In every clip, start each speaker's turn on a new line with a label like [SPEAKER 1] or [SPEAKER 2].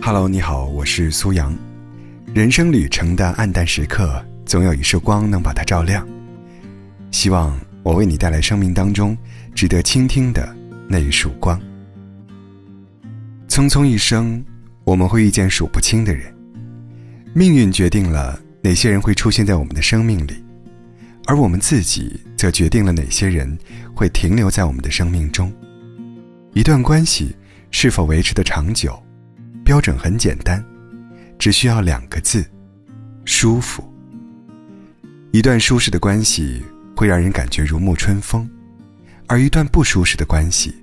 [SPEAKER 1] Hello，你好，我是苏阳。人生旅程的暗淡时刻，总有一束光能把它照亮。希望我为你带来生命当中值得倾听的那一束光。匆匆一生，我们会遇见数不清的人，命运决定了哪些人会出现在我们的生命里，而我们自己则决定了哪些人会停留在我们的生命中。一段关系是否维持的长久，标准很简单，只需要两个字：舒服。一段舒适的关系会让人感觉如沐春风，而一段不舒适的关系，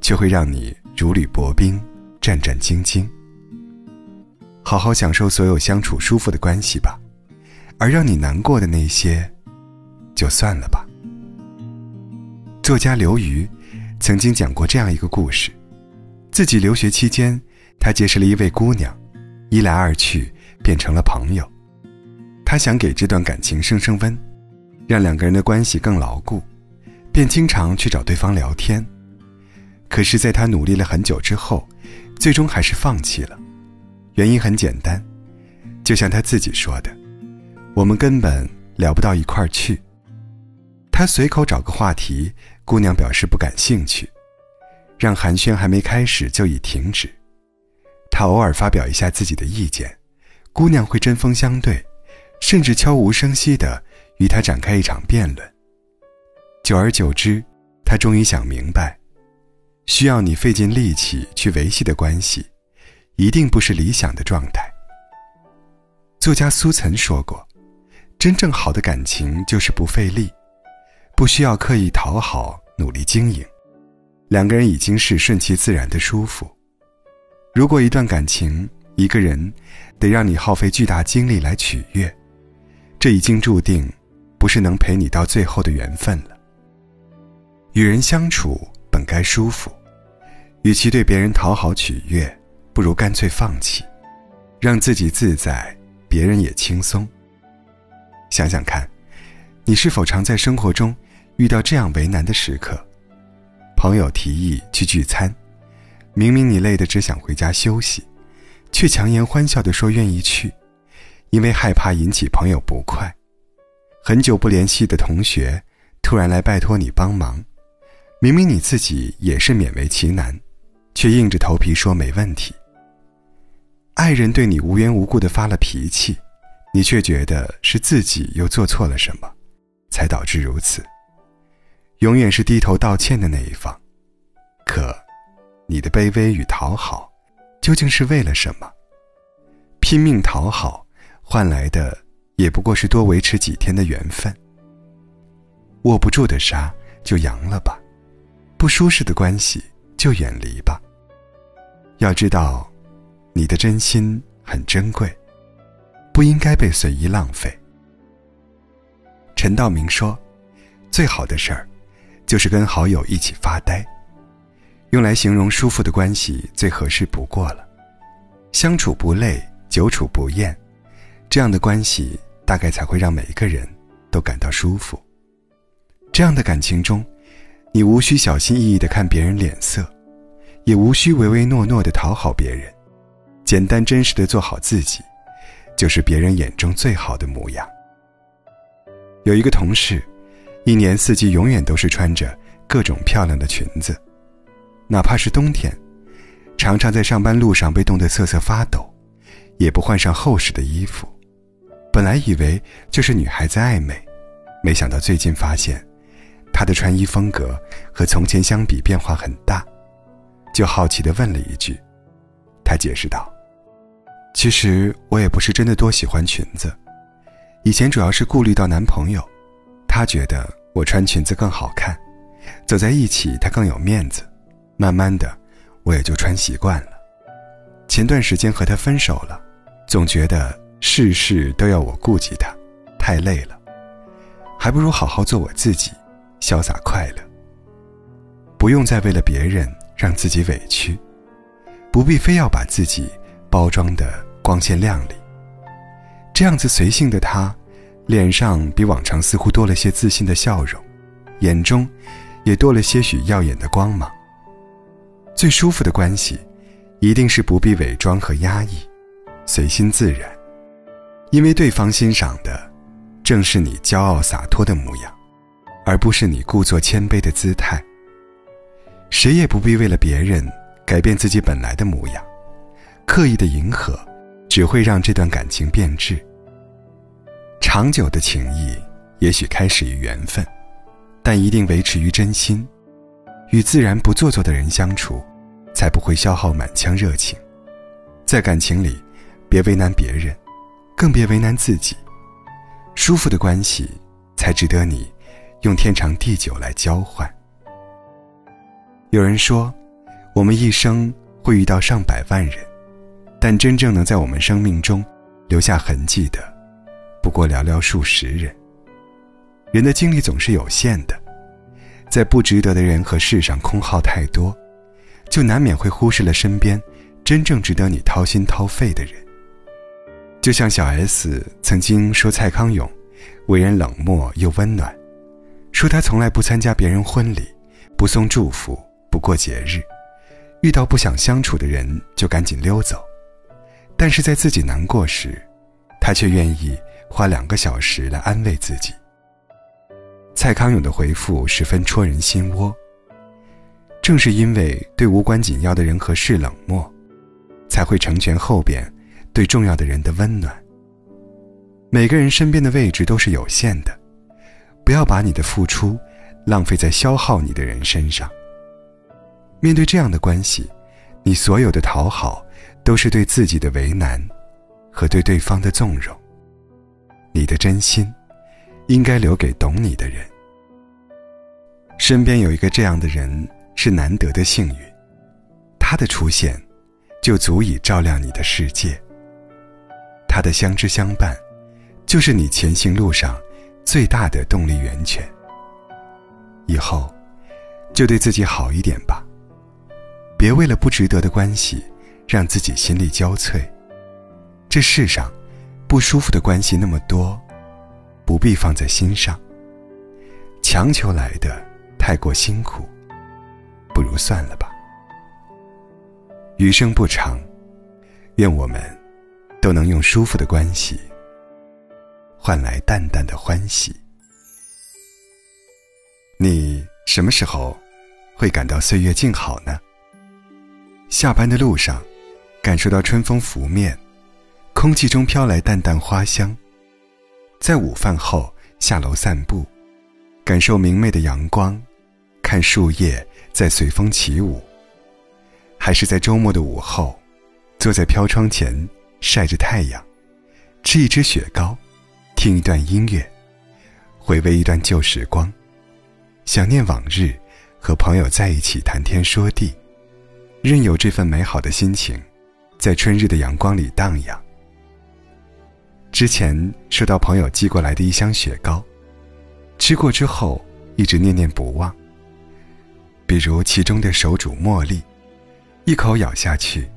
[SPEAKER 1] 却会让你如履薄冰。战战兢兢，好好享受所有相处舒服的关系吧，而让你难过的那些，就算了吧。作家刘瑜曾经讲过这样一个故事：自己留学期间，他结识了一位姑娘，一来二去变成了朋友。他想给这段感情升升温，让两个人的关系更牢固，便经常去找对方聊天。可是，在他努力了很久之后，最终还是放弃了，原因很简单，就像他自己说的：“我们根本聊不到一块儿去。”他随口找个话题，姑娘表示不感兴趣，让寒暄还没开始就已停止。他偶尔发表一下自己的意见，姑娘会针锋相对，甚至悄无声息地与他展开一场辩论。久而久之，他终于想明白。需要你费尽力气去维系的关系，一定不是理想的状态。作家苏岑说过：“真正好的感情就是不费力，不需要刻意讨好、努力经营，两个人已经是顺其自然的舒服。如果一段感情，一个人得让你耗费巨大精力来取悦，这已经注定不是能陪你到最后的缘分了。与人相处本该舒服。”与其对别人讨好取悦，不如干脆放弃，让自己自在，别人也轻松。想想看，你是否常在生活中遇到这样为难的时刻？朋友提议去聚餐，明明你累得只想回家休息，却强颜欢笑地说愿意去，因为害怕引起朋友不快。很久不联系的同学突然来拜托你帮忙，明明你自己也是勉为其难。却硬着头皮说没问题。爱人对你无缘无故的发了脾气，你却觉得是自己又做错了什么，才导致如此。永远是低头道歉的那一方，可，你的卑微与讨好，究竟是为了什么？拼命讨好，换来的也不过是多维持几天的缘分。握不住的沙就扬了吧，不舒适的关系就远离吧。要知道，你的真心很珍贵，不应该被随意浪费。陈道明说：“最好的事儿，就是跟好友一起发呆。”用来形容舒服的关系最合适不过了。相处不累，久处不厌，这样的关系大概才会让每一个人都感到舒服。这样的感情中，你无需小心翼翼的看别人脸色。也无需唯唯诺诺的讨好别人，简单真实的做好自己，就是别人眼中最好的模样。有一个同事，一年四季永远都是穿着各种漂亮的裙子，哪怕是冬天，常常在上班路上被冻得瑟瑟发抖，也不换上厚实的衣服。本来以为就是女孩子爱美，没想到最近发现，她的穿衣风格和从前相比变化很大。就好奇的问了一句，她解释道：“其实我也不是真的多喜欢裙子，以前主要是顾虑到男朋友，他觉得我穿裙子更好看，走在一起他更有面子，慢慢的我也就穿习惯了。前段时间和他分手了，总觉得事事都要我顾及他，太累了，还不如好好做我自己，潇洒快乐，不用再为了别人。”让自己委屈，不必非要把自己包装的光鲜亮丽。这样子随性的他，脸上比往常似乎多了些自信的笑容，眼中也多了些许耀眼的光芒。最舒服的关系，一定是不必伪装和压抑，随心自然，因为对方欣赏的，正是你骄傲洒脱的模样，而不是你故作谦卑的姿态。谁也不必为了别人改变自己本来的模样，刻意的迎合，只会让这段感情变质。长久的情谊，也许开始于缘分，但一定维持于真心。与自然不做作的人相处，才不会消耗满腔热情。在感情里，别为难别人，更别为难自己。舒服的关系，才值得你用天长地久来交换。有人说，我们一生会遇到上百万人，但真正能在我们生命中留下痕迹的，不过寥寥数十人。人的精力总是有限的。在不值得的人和事上空耗太多，就难免会忽视了身边真正值得你掏心掏肺的人。就像小 S 曾经说蔡康永为人冷漠又温暖，说他从来不参加别人婚礼，不送祝福，不过节日，遇到不想相处的人就赶紧溜走。但是在自己难过时，他却愿意花两个小时来安慰自己。蔡康永的回复十分戳人心窝。正是因为对无关紧要的人和事冷漠，才会成全后边对重要的人的温暖。每个人身边的位置都是有限的，不要把你的付出浪费在消耗你的人身上。面对这样的关系，你所有的讨好都是对自己的为难，和对对方的纵容。你的真心。应该留给懂你的人。身边有一个这样的人是难得的幸运，他的出现，就足以照亮你的世界。他的相知相伴，就是你前行路上最大的动力源泉。以后，就对自己好一点吧，别为了不值得的关系，让自己心力交瘁。这世上，不舒服的关系那么多。不必放在心上。强求来的太过辛苦，不如算了吧。余生不长，愿我们都能用舒服的关系换来淡淡的欢喜。你什么时候会感到岁月静好呢？下班的路上，感受到春风拂面，空气中飘来淡淡花香。在午饭后下楼散步，感受明媚的阳光，看树叶在随风起舞；还是在周末的午后，坐在飘窗前晒着太阳，吃一只雪糕，听一段音乐，回味一段旧时光，想念往日，和朋友在一起谈天说地，任由这份美好的心情，在春日的阳光里荡漾。之前收到朋友寄过来的一箱雪糕，吃过之后一直念念不忘。比如其中的手煮茉莉，一口咬下去，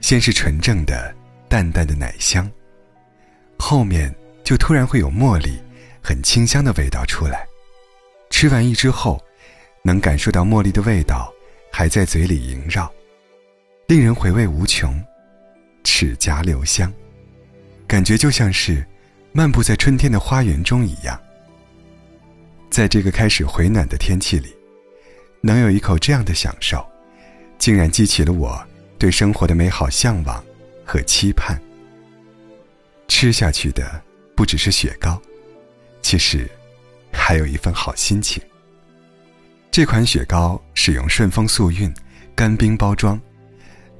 [SPEAKER 1] 先是纯正的淡淡的奶香，后面就突然会有茉莉很清香的味道出来。吃完一之后，能感受到茉莉的味道还在嘴里萦绕，令人回味无穷，齿颊留香。感觉就像是漫步在春天的花园中一样。在这个开始回暖的天气里，能有一口这样的享受，竟然激起了我对生活的美好向往和期盼。吃下去的不只是雪糕，其实还有一份好心情。这款雪糕使用顺丰速运干冰包装，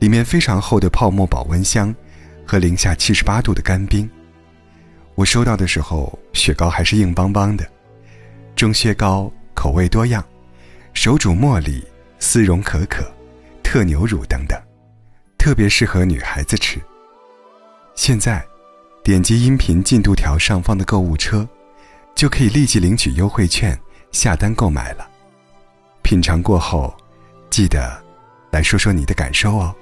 [SPEAKER 1] 里面非常厚的泡沫保温箱。和零下七十八度的干冰，我收到的时候，雪糕还是硬邦邦的。中雪糕口味多样，手煮茉莉、丝绒可可、特牛乳等等，特别适合女孩子吃。现在，点击音频进度条上方的购物车，就可以立即领取优惠券下单购买了。品尝过后，记得来说说你的感受哦。